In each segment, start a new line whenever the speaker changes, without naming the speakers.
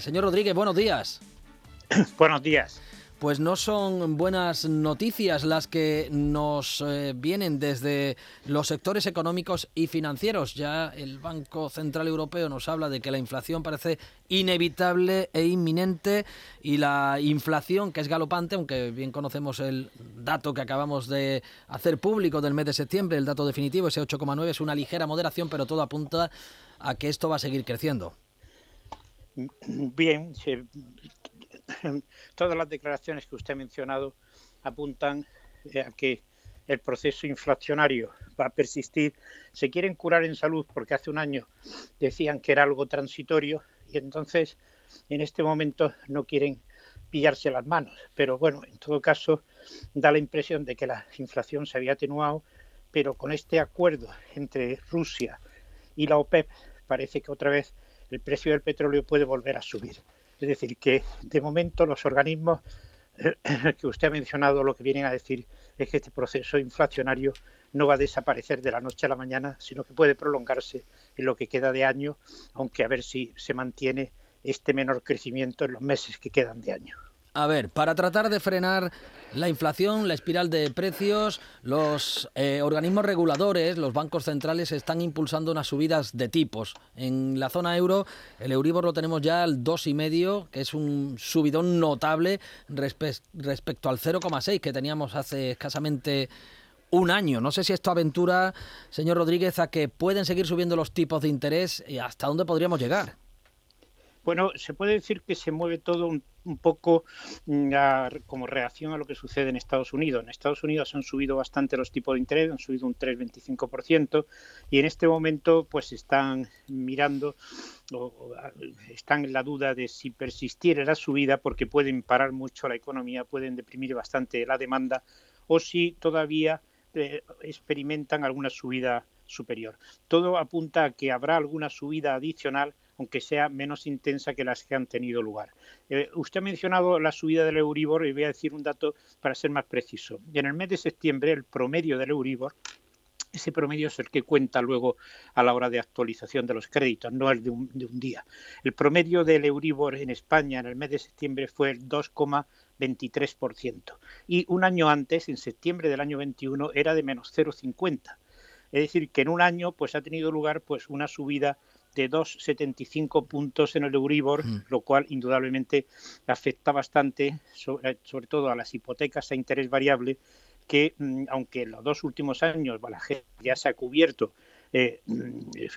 Señor Rodríguez, buenos días.
buenos días.
Pues no son buenas noticias las que nos eh, vienen desde los sectores económicos y financieros. Ya el Banco Central Europeo nos habla de que la inflación parece inevitable e inminente y la inflación, que es galopante, aunque bien conocemos el dato que acabamos de hacer público del mes de septiembre, el dato definitivo, ese 8,9, es una ligera moderación, pero todo apunta a que esto va a seguir creciendo.
Bien, todas las declaraciones que usted ha mencionado apuntan eh, a que el proceso inflacionario va a persistir. Se quieren curar en salud porque hace un año decían que era algo transitorio y entonces en este momento no quieren pillarse las manos. Pero bueno, en todo caso da la impresión de que la inflación se había atenuado, pero con este acuerdo entre Rusia y la OPEP parece que otra vez el precio del petróleo puede volver a subir. Es decir, que de momento los organismos que usted ha mencionado lo que vienen a decir es que este proceso inflacionario no va a desaparecer de la noche a la mañana, sino que puede prolongarse en lo que queda de año, aunque a ver si se mantiene este menor crecimiento en los meses que quedan de año.
A ver, para tratar de frenar la inflación, la espiral de precios, los eh, organismos reguladores, los bancos centrales están impulsando unas subidas de tipos. En la zona euro, el Euribor lo tenemos ya al 2,5, que es un subidón notable respecto al 0,6 que teníamos hace escasamente un año. No sé si esto aventura, señor Rodríguez, a que pueden seguir subiendo los tipos de interés y hasta dónde podríamos llegar.
Bueno, se puede decir que se mueve todo un, poco mm, como reacción a lo que sucede en Estados Unidos. En Estados Unidos han subido bastante los tipos de interés, han subido un 3,25% y en este momento pues están mirando o, están en la duda de si persistir la subida porque pueden parar mucho la economía, pueden deprimir bastante la demanda o si todavía eh, experimentan alguna subida superior. Todo apunta a que habrá alguna subida adicional aunque sea menos intensa que las que han tenido lugar. Eh, usted ha mencionado la subida del Euribor y voy a decir un dato para ser más preciso. En el mes de septiembre, el promedio del Euribor ese promedio es el que cuenta luego a la hora de actualización de los créditos, no el de un, de un, día. El promedio del Euribor en España en el mes de septiembre fue el 2,23%. Y un año antes, en septiembre del año 21, era de menos 0,50. Es decir, que en un año pues, ha tenido lugar pues, una subida de 2,75 puntos en el Euribor, lo cual indudablemente afecta bastante, sobre, sobre, todo a las hipotecas a interés variable, que mm, aunque en los dos últimos años la gente ya se ha cubierto eh, eh,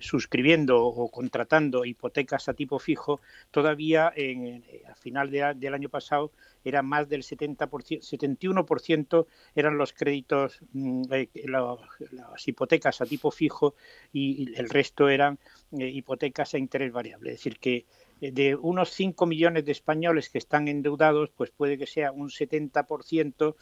suscribiendo o contratando hipotecas a tipo fijo, todavía en, eh, a final del año pasado era más del 70%, 71% eran los créditos, mm, las hipotecas a tipo fijo y el resto eran hipotecas a interés variable. Es decir, que de unos 5 millones de españoles que están endeudados, pues puede que sea un 70%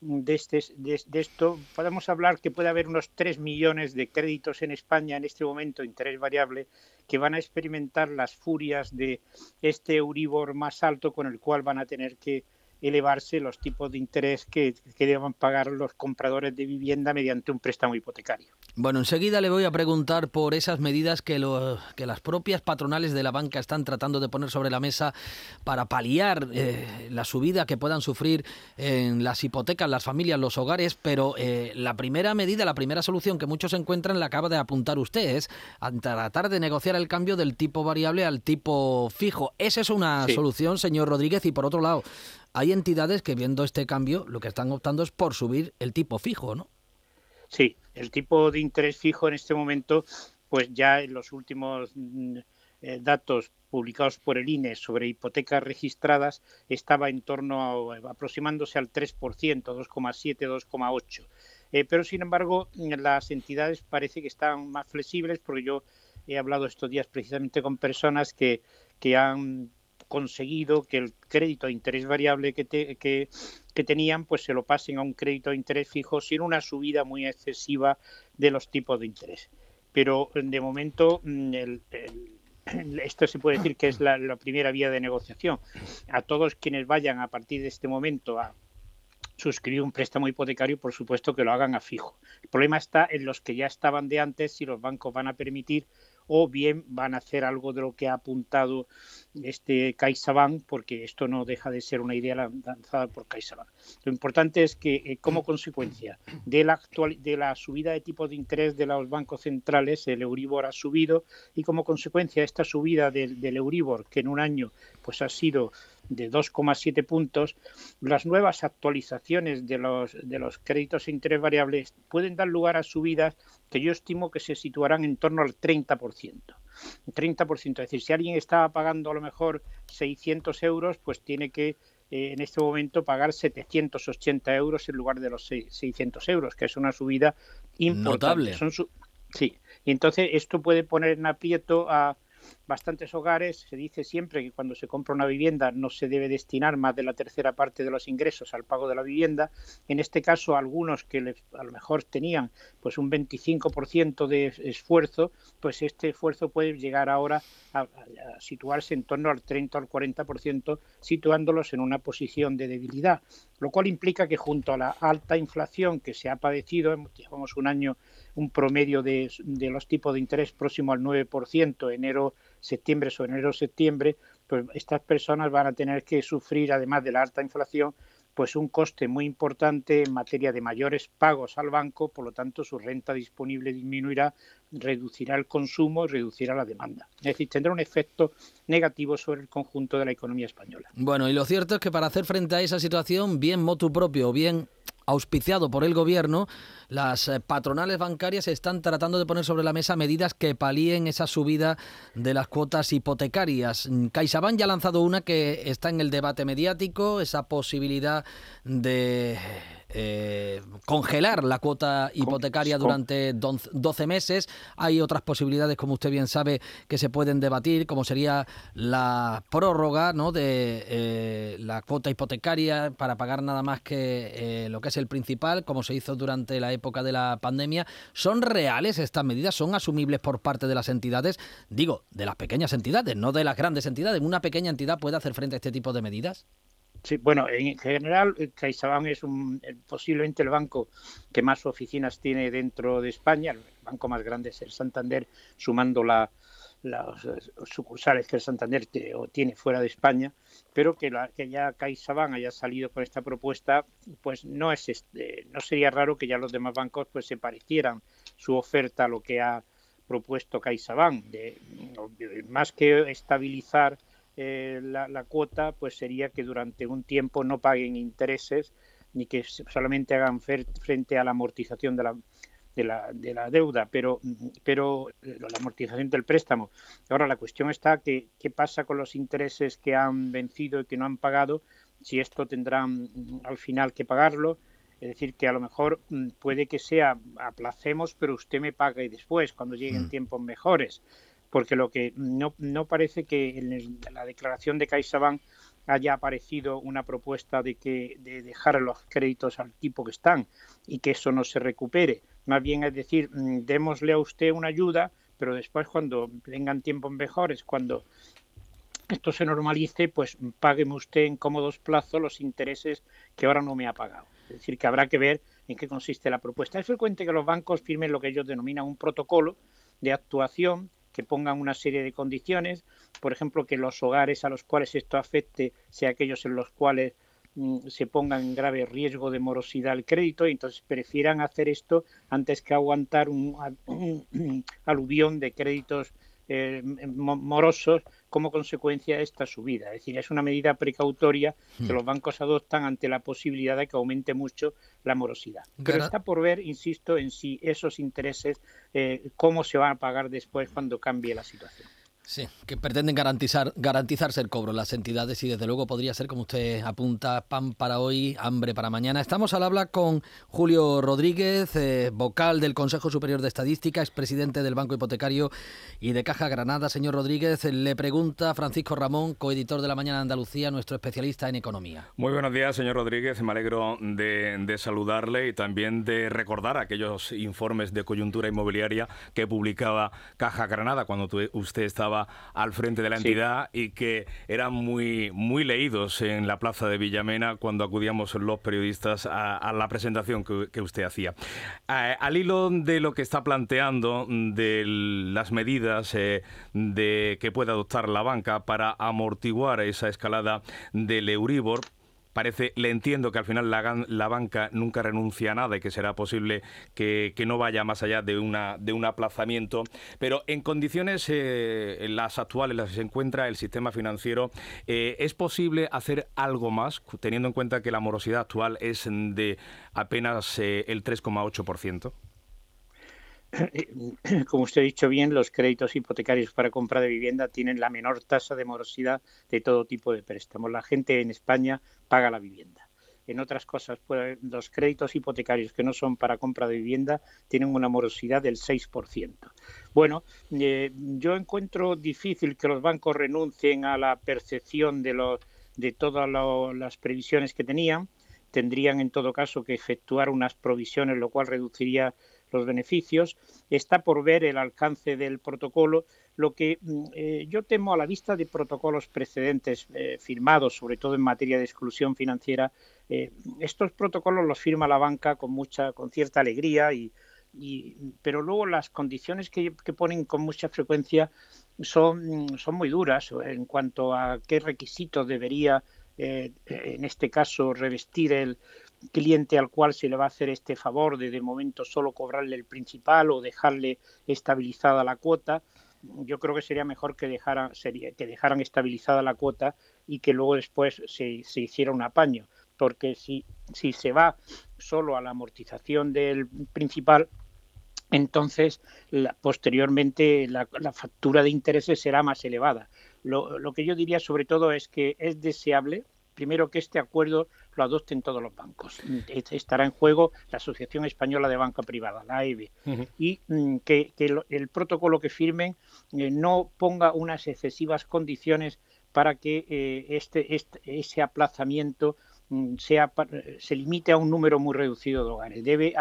de, este, de, esto. Podemos hablar que puede haber unos 3 millones de créditos en España en este momento, interés variable, que van a experimentar las furias de este Euribor más alto con el cual van a tener que elevarse los tipos de interés que, que deban pagar los compradores de vivienda mediante un préstamo hipotecario.
Bueno, enseguida le voy a preguntar por esas medidas que, lo, que las propias patronales de la banca están tratando de poner sobre la mesa para paliar eh, la subida que puedan sufrir en las hipotecas, las familias, los hogares, pero eh, la primera medida, la primera solución que muchos encuentran la acaba de apuntar usted, es tratar de negociar el cambio del tipo variable al tipo fijo. Esa es una solución, señor Rodríguez, y por otro lado, hay entidades que viendo este cambio lo que están optando es por subir el tipo fijo, ¿no?
Sí, el tipo de interés fijo en este momento, pues ya en los últimos mm, eh, datos publicados por el INE sobre hipotecas registradas estaba en torno a aproximándose al 3%, 2,7, 2,8. pero sin embargo, las entidades parece que están más flexibles porque yo he hablado estos días precisamente con personas que, que han conseguido que el crédito de interés variable que, tenían pues se lo pasen a un crédito de interés fijo sin una subida muy excesiva de los tipos de interés. Pero de momento mm, esto se puede decir que es la, la primera vía de negociación. A todos quienes vayan a partir de este momento a suscribir un préstamo hipotecario, por supuesto que lo hagan a fijo. El problema está en los que ya estaban de antes, si los bancos van a permitir o bien van a hacer algo de lo que ha apuntado este CaixaBank, porque esto no deja de ser una idea lanzada por CaixaBank. Lo importante es que, eh, como consecuencia de la, actual, de la subida de tipos de interés de los bancos centrales, el Euribor ha subido y como consecuencia de esta subida del, del Euribor, que en un año pues ha sido de 2,7 puntos, las nuevas actualizaciones de los, de los créditos e interés variables pueden dar lugar a subidas que yo estimo que se situarán en torno al 30%. 30%, es decir, si alguien estaba pagando a lo mejor 600 euros, pues tiene que eh, en este momento pagar 780 euros en lugar de los 600 euros, que es una subida importante.
Notable.
sí, y entonces esto puede poner en aprieto a, bastantes hogares se dice siempre que cuando se compra una vivienda no se debe destinar más de la tercera parte de los ingresos al pago de la vivienda. En este caso, algunos que a lo mejor tenían pues un 25% de esfuerzo, pues este esfuerzo puede llegar ahora a, situarse en torno al 30 o al 40%, situándolos en una posición de debilidad, lo cual implica que junto a la alta inflación que se ha padecido, llevamos un año un promedio de, de los tipos de interés próximo al 9%, enero septiembre sobre enero septiembre, pues estas personas van a tener que sufrir, además de la alta inflación, pues un coste muy importante en materia de mayores pagos al banco, por lo tanto su renta disponible disminuirá, reducirá el consumo y reducirá la demanda. Es decir, tendrá un efecto negativo sobre el conjunto de la economía española.
Bueno, y lo cierto es que para hacer frente a esa situación, bien motu propio bien auspiciado por el gobierno, las eh, patronales bancarias están tratando de poner sobre la mesa medidas que palíen esa subida de las cuotas hipotecarias. CaixaBank ya ha lanzado una que está en el debate mediático, esa posibilidad de eh, congelar la cuota hipotecaria durante 12 meses. Hay otras posibilidades, como usted bien sabe, que se pueden debatir, como sería la prórroga ¿no? de eh, la cuota hipotecaria para pagar nada más que eh, lo que es el principal, como se hizo durante la época de la pandemia. ¿Son reales estas medidas? ¿Son asumibles por parte de las entidades? Digo, de las pequeñas entidades, no de las grandes entidades. ¿Una pequeña entidad puede hacer frente a este tipo de medidas?
Sí, bueno, en general CaixaBank es un, posiblemente el banco que más oficinas tiene dentro de España. El banco más grande es el Santander, sumando la, las sucursales que el Santander tiene fuera de España, pero que, la, que ya CaixaBank haya salido con esta propuesta, pues no es no sería raro que ya los demás bancos pues se parecieran su oferta a lo que ha propuesto CaixaBank, de más que estabilizar eh, la, cuota pues sería que durante un tiempo no paguen intereses ni que solamente hagan frente a la amortización de la, de la, de la deuda, pero, pero eh, la amortización del préstamo. Ahora la cuestión está que qué pasa con los intereses que han vencido y que no han pagado, si esto tendrán mm, al final que pagarlo. Es decir, que a lo mejor mm, puede que sea aplacemos, pero usted me pague después, cuando lleguen mm. tiempos mejores porque lo que no, parece que en la declaración de CaixaBank haya aparecido una propuesta de que de dejar los créditos al tipo que están y que eso no se recupere. Más bien es decir, mm, démosle a usted una ayuda, pero después cuando vengan tiempos mejores, cuando esto se normalice, pues págueme usted en cómodos plazos los intereses que ahora no me ha pagado. Es decir, que habrá que ver en qué consiste la propuesta. Es frecuente que los bancos firmen lo que ellos denominan un protocolo de actuación que pongan una serie de condiciones, por ejemplo, que los hogares a los cuales esto afecte sean aquellos en los cuales mm, se pongan en grave riesgo de morosidad el crédito y entonces prefieran hacer esto antes que aguantar un, aluvión de créditos eh, morosos como consecuencia de esta subida. Es decir, es una medida precautoria que hmm. los bancos adoptan ante la posibilidad de que aumente mucho la morosidad. Pero está por ver, insisto, en si esos intereses, eh, cómo se van a pagar después cuando cambie la situación.
Sí, que pretenden garantizar, garantizarse el cobro las entidades y desde luego podría ser, como usted apunta, pan para hoy, hambre para mañana. Estamos al habla con Julio Rodríguez, eh, vocal del Consejo Superior de Estadística, expresidente del Banco Hipotecario y de Caja Granada. Señor Rodríguez, le pregunta Francisco Ramón, coeditor de La Mañana Andalucía, nuestro especialista en economía.
Muy buenos días, señor Rodríguez. Me alegro de, de saludarle y también de recordar aquellos informes de coyuntura inmobiliaria que publicaba Caja Granada cuando usted estaba estaba al frente de la entidad y que eran muy, muy leídos en la plaza de Villamena cuando acudíamos los periodistas a, la presentación que, usted hacía. al hilo de lo que está planteando de las medidas eh, de que puede adoptar la banca para amortiguar esa escalada del Euribor, parece, le entiendo que al final la, la, banca nunca renuncia a nada y que será posible que, no vaya más allá de, una, de un aplazamiento, pero en condiciones eh, las actuales en las que se encuentra el sistema financiero, eh, ¿es posible hacer algo más, teniendo en cuenta que la morosidad actual es de apenas eh, el 3,8%?
como usted ha dicho bien, los créditos hipotecarios para compra de vivienda tienen la menor tasa de morosidad de todo tipo de préstamos. La gente en España paga la vivienda. En otras cosas, los créditos hipotecarios que no son para compra de vivienda tienen una morosidad del 6%. Bueno, eh, yo encuentro difícil que los bancos renuncien a la percepción de, de todas las previsiones que tenían. Tendrían, en todo caso, que efectuar unas provisiones, lo cual reduciría los beneficios. Está por ver el alcance del protocolo. Lo que mm, eh, yo temo a la vista de protocolos precedentes eh, firmados, sobre todo en materia de exclusión financiera, eh, estos protocolos los firma la banca con mucha, con cierta alegría y, pero luego las condiciones que, ponen con mucha frecuencia son, son muy duras en cuanto a qué requisitos debería en este caso revestir el, cliente al cual se le va a hacer este favor de de momento solo cobrarle el principal o dejarle estabilizada la cuota, yo creo que sería mejor que dejaran, sería, que dejaran estabilizada la cuota y que luego después se, se hiciera un apaño. Porque si, si se va solo a la amortización del principal, entonces posteriormente la, la, factura de intereses será más elevada. Lo, lo, que yo diría sobre todo es que es deseable primero que este acuerdo lo adopten todos los bancos. Estará en juego la Asociación Española de Banca Privada, la AEB, y mm, que, el, protocolo que firmen eh, no ponga unas excesivas condiciones para que eh, este, este, ese aplazamiento mm, sea, se limite a un número muy reducido de hogares. Debe,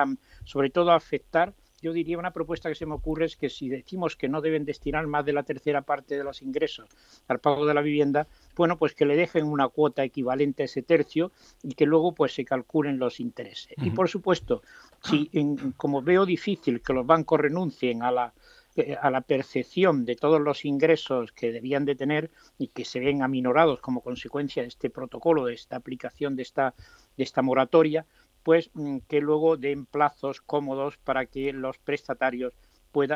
sobre todo, afectar yo diría una propuesta que se me ocurre es que si decimos que no deben destinar más de la tercera parte de los ingresos al pago de la vivienda, bueno, pues que le dejen una cuota equivalente a ese tercio y que luego pues se calculen los intereses. Y por supuesto, si como veo difícil que los bancos renuncien a la eh, a la percepción de todos los ingresos que debían de tener y que se ven aminorados como consecuencia de este protocolo, de esta aplicación de esta, de esta moratoria, pues mm, que luego den plazos cómodos para que los prestatarios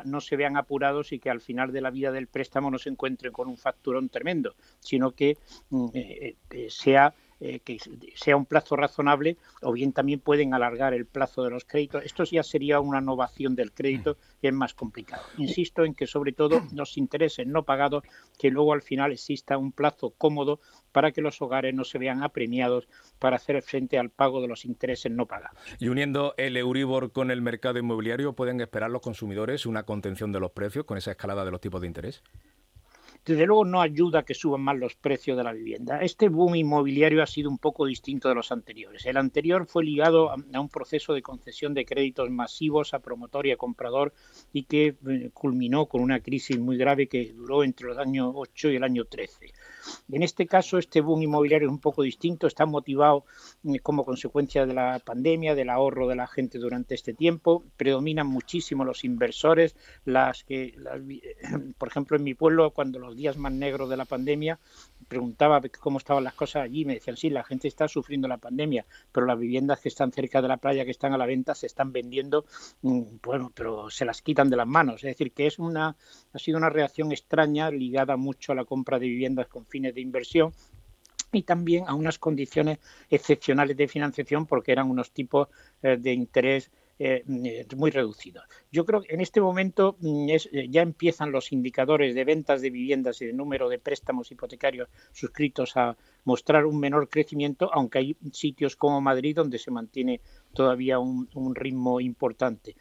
no se vean apurados y que al final de la vida del préstamo no se encuentren con un facturón tremendo, sino que mm, eh, eh, sea eh, que sea un plazo razonable o bien también pueden alargar el plazo de los créditos. Esto ya sería una innovación del crédito y es más complicado. Insisto en que sobre todo los intereses no pagados, que luego al final exista un plazo cómodo para que los hogares no se vean apremiados para hacer frente al pago de los intereses no pagados.
Y uniendo el Euribor con el mercado inmobiliario, ¿pueden esperar los consumidores una contención de los precios con esa escalada de los tipos de interés?
Desde luego no ayuda a que suban más los precios de la vivienda. Este boom inmobiliario ha sido un poco distinto de los anteriores. El anterior fue ligado a, un proceso de concesión de créditos masivos a promotor y a comprador y que eh, culminó con una crisis muy grave que duró entre los años 8 y el año 13. En este caso, este boom inmobiliario es un poco distinto, está motivado eh, como consecuencia de la pandemia, del ahorro de la gente durante este tiempo. Predominan muchísimo los inversores, las que, por ejemplo, en mi pueblo, cuando los días más negros de la pandemia, preguntaba cómo estaban las cosas allí, me decían, sí, la gente está sufriendo la pandemia, pero las viviendas que están cerca de la playa, que están a la venta, se están vendiendo, mm, bueno, pero se las quitan de las manos. Es decir, que es una, ha sido una reacción extraña ligada mucho a la compra de viviendas con fines de inversión y también a unas condiciones excepcionales de financiación porque eran unos tipos eh, de interés eh, muy reducidos. Yo creo que en este momento mm, eh, ya empiezan los indicadores de ventas de viviendas y de número de préstamos hipotecarios suscritos a mostrar un menor crecimiento, aunque hay sitios como Madrid donde se mantiene todavía un, ritmo importante.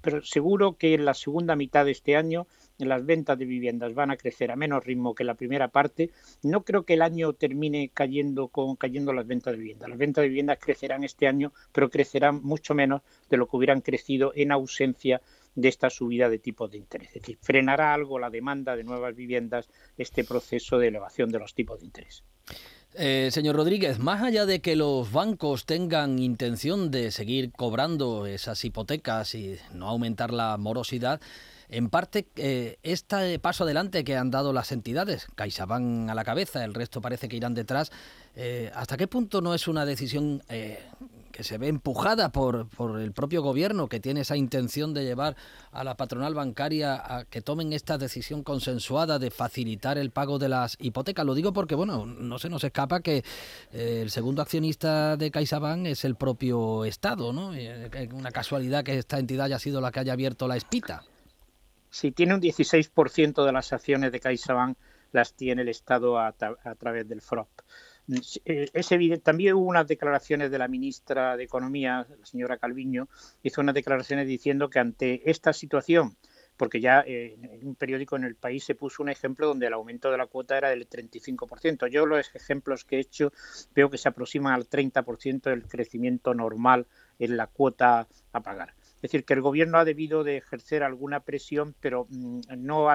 pero seguro que en la segunda mitad de este año las ventas de viviendas van a crecer a menos ritmo que la primera parte. No creo que el año termine cayendo con cayendo las ventas de viviendas. Las ventas de viviendas crecerán este año, pero crecerán mucho menos de lo que hubieran crecido en ausencia de esta subida de tipos de interés. Es decir, frenará algo la demanda de nuevas viviendas este proceso de elevación de los tipos de interés.
Eh, señor Rodríguez, más allá de que los bancos tengan intención de seguir cobrando esas hipotecas y no aumentar la morosidad, en parte, eh, este paso adelante que han dado las entidades, CaixaBank a la cabeza, el resto parece que irán detrás, eh, ¿hasta qué punto no es una decisión eh, que se ve empujada por, por el propio gobierno, que tiene esa intención de llevar a la patronal bancaria a que tomen esta decisión consensuada de facilitar el pago de las hipotecas? Lo digo porque, bueno, no se nos escapa que el segundo accionista de CaixaBank es el propio Estado, ¿no? Una casualidad que esta entidad haya sido la que haya abierto la espita.
Si tiene un 16% de las acciones de CaixaBank, las tiene el Estado a, través del FROP. Eh, es evidente, también hubo unas declaraciones de la ministra de Economía, la señora Calviño, hizo unas declaraciones diciendo que ante esta situación, porque ya eh, en un periódico en el país se puso un ejemplo donde el aumento de la cuota era del 35%. Yo los ejemplos que he hecho veo que se aproximan al 30% del crecimiento normal en la cuota a pagar. Es decir, que el gobierno ha debido de ejercer alguna presión, pero mm, no,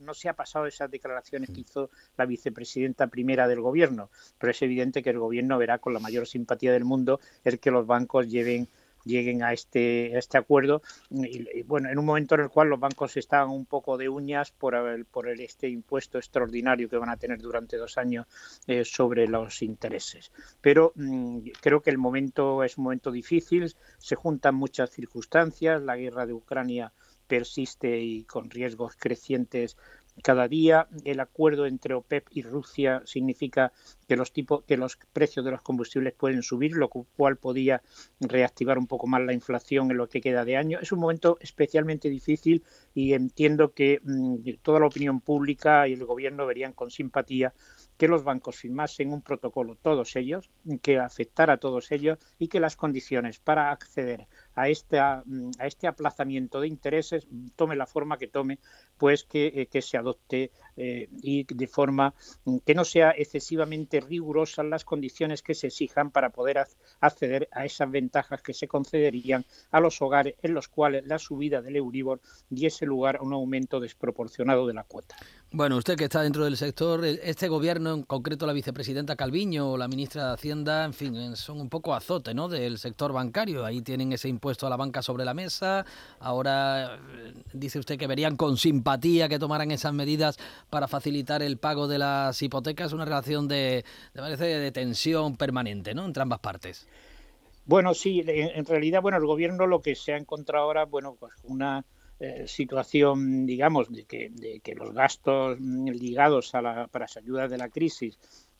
no, se ha pasado esas declaraciones que hizo la vicepresidenta primera del gobierno. Pero es evidente que el gobierno verá con la mayor simpatía del mundo el que los bancos lleven lleguen a este, este acuerdo. Y, bueno, en un momento en el cual los bancos estaban un poco de uñas por, el, por el, este impuesto extraordinario que van a tener durante dos años eh, sobre los intereses. Pero mm, creo que el momento es un momento difícil, se juntan muchas circunstancias, la guerra de Ucrania persiste y con riesgos crecientes cada día. El acuerdo entre OPEP y Rusia significa que los tipos, que los precios de los combustibles pueden subir, lo cual podía reactivar un poco más la inflación en lo que queda de año. Es un momento especialmente difícil y entiendo que mm, toda la opinión pública y el gobierno verían con simpatía que los bancos firmasen un protocolo, todos ellos, que afectara a todos ellos y que las condiciones para acceder a, esta, mm, a este aplazamiento de intereses, tome la forma que tome, pues que, eh, que se adopte eh, y de forma mm, que no sea excesivamente rigurosas las condiciones que se exijan para poder acceder a esas ventajas que se concederían a los hogares en los cuales la subida del Euribor diese lugar a un aumento desproporcionado de la cuota.
Bueno, usted que está dentro del sector, este gobierno, en concreto la vicepresidenta Calviño o la ministra de Hacienda, en fin, son un poco azote ¿no? del sector bancario. Ahí tienen ese impuesto a la banca sobre la mesa. Ahora eh, dice usted que verían con simpatía que tomaran esas medidas para facilitar el pago de las hipotecas. Una relación de, de, de tensión permanente ¿no? entre ambas partes.
Bueno, sí, en realidad, bueno, el gobierno lo que se ha encontrado ahora, bueno, pues una eh, situación, digamos, de que, los gastos ligados a la, para las ayudas de la crisis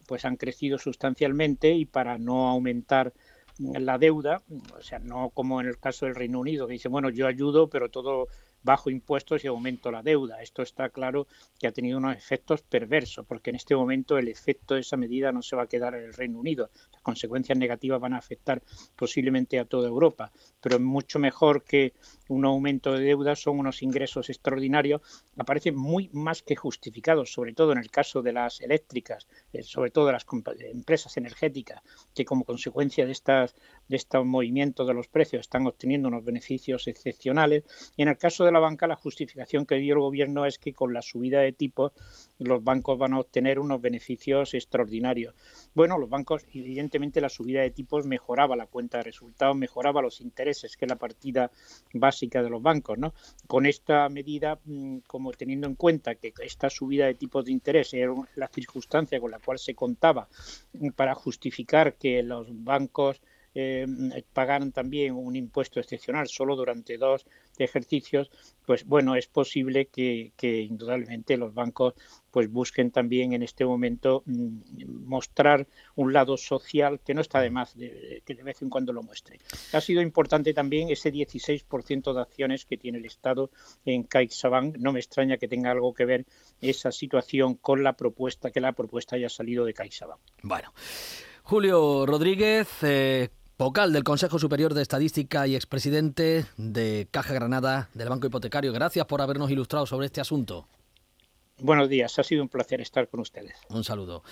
pues han crecido sustancialmente y para no aumentar la deuda, o sea, no como en el caso del Reino Unido, que dice, bueno, yo ayudo, pero todo bajo impuestos y aumento la deuda. Esto está claro que ha tenido unos efectos perversos, porque en este momento el efecto de esa medida no se va a quedar en el Reino Unido. Consecuencias negativas van a afectar posiblemente a toda Europa, pero mucho mejor que un aumento de deuda son unos ingresos extraordinarios, aparecen muy más que justificados, sobre todo en el caso de las eléctricas, eh, sobre todo las empresas energéticas, que como consecuencia de, estas, de estos movimientos de los precios están obteniendo unos beneficios excepcionales. Y en el caso de la banca, la justificación que dio el gobierno es que con la subida de tipos los bancos van a obtener unos beneficios extraordinarios. Bueno, los bancos, evidentemente, la subida de tipos mejoraba la cuenta de resultados, mejoraba los intereses, que es la partida básica de los bancos. ¿no? Con esta medida, mm, como teniendo en cuenta que esta subida de tipos de interés era la circunstancia con la cual se contaba mm, para justificar que los bancos eh, pagaran también un impuesto excepcional solo durante dos ejercicios, pues bueno, es posible que, indudablemente los bancos pues busquen también en este momento mm, mostrar un lado social que no está de más que de vez en cuando lo muestre. Ha sido importante también ese 16% de acciones que tiene el Estado en CaixaBank. No me extraña que tenga algo que ver esa situación con la propuesta, que la propuesta haya salido de CaixaBank.
Bueno. Julio Rodríguez, eh, vocal del Consejo Superior de Estadística y expresidente de Caja Granada del Banco Hipotecario. Gracias por habernos ilustrado sobre este asunto.
Buenos días, ha sido un placer estar con ustedes.
Un saludo.